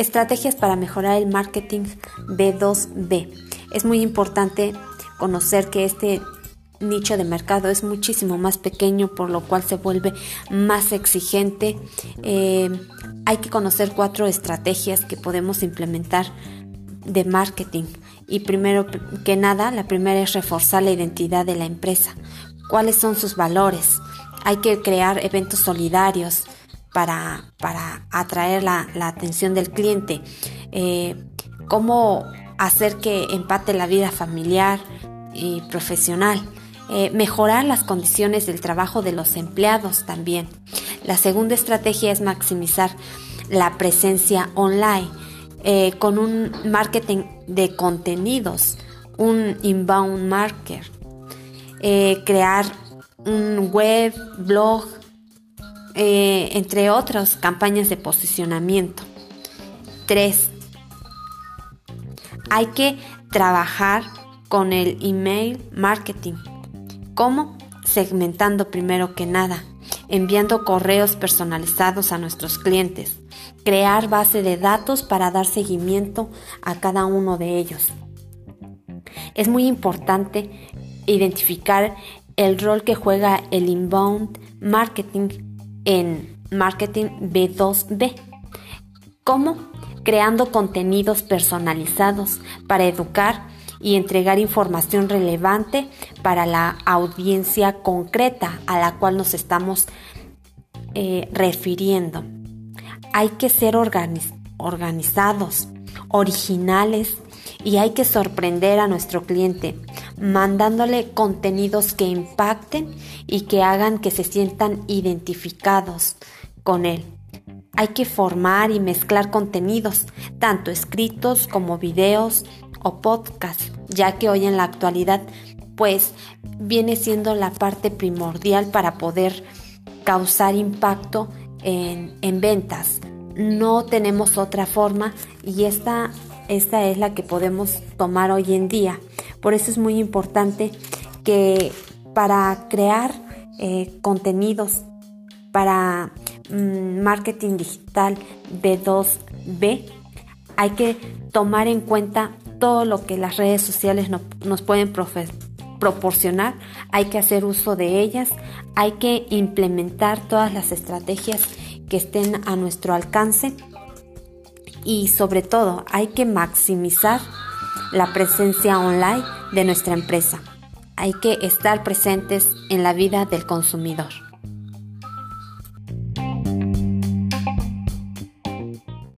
Estrategias para mejorar el marketing B2B. Es muy importante conocer que este nicho de mercado es muchísimo más pequeño, por lo cual se vuelve más exigente. Eh, hay que conocer cuatro estrategias que podemos implementar de marketing. Y primero que nada, la primera es reforzar la identidad de la empresa. ¿Cuáles son sus valores? Hay que crear eventos solidarios para, atraer la, atención del cliente. Eh, ¿Cómo hacer que empate la vida familiar y profesional? Eh, mejorar las condiciones del trabajo de los empleados también. La segunda estrategia es maximizar la presencia online eh, con un marketing de contenidos, un inbound marketer, eh, crear un web, blog, entre otras campañas de posicionamiento. 3. Hay que trabajar con el email marketing ¿Cómo? Segmentando primero que nada, enviando correos personalizados a nuestros clientes, crear base de datos para dar seguimiento a cada uno de ellos. Es muy importante identificar el rol que juega el inbound marketing en marketing B2B. ¿Cómo? Creando contenidos personalizados para educar y entregar información relevante para la audiencia concreta a la cual nos estamos eh, refiriendo. Hay que ser organizados, originales y hay que sorprender a nuestro cliente mandándole contenidos que impacten y que hagan que se sientan identificados con él. Hay que formar y mezclar contenidos, tanto escritos como videos, o podcast, ya que hoy en la actualidad pues viene siendo la parte primordial para poder causar impacto en, ventas. No tenemos otra forma y esta, esta es la que podemos tomar hoy en día. Por eso es muy importante que para crear eh, contenidos para mm, marketing digital B2B hay que tomar en cuenta todo lo que las redes sociales nos pueden proporcionar, hay que hacer uso de ellas, hay que implementar todas las estrategias que estén a nuestro alcance y sobre todo hay que maximizar la presencia online de nuestra empresa. Hay que estar presentes en la vida del consumidor.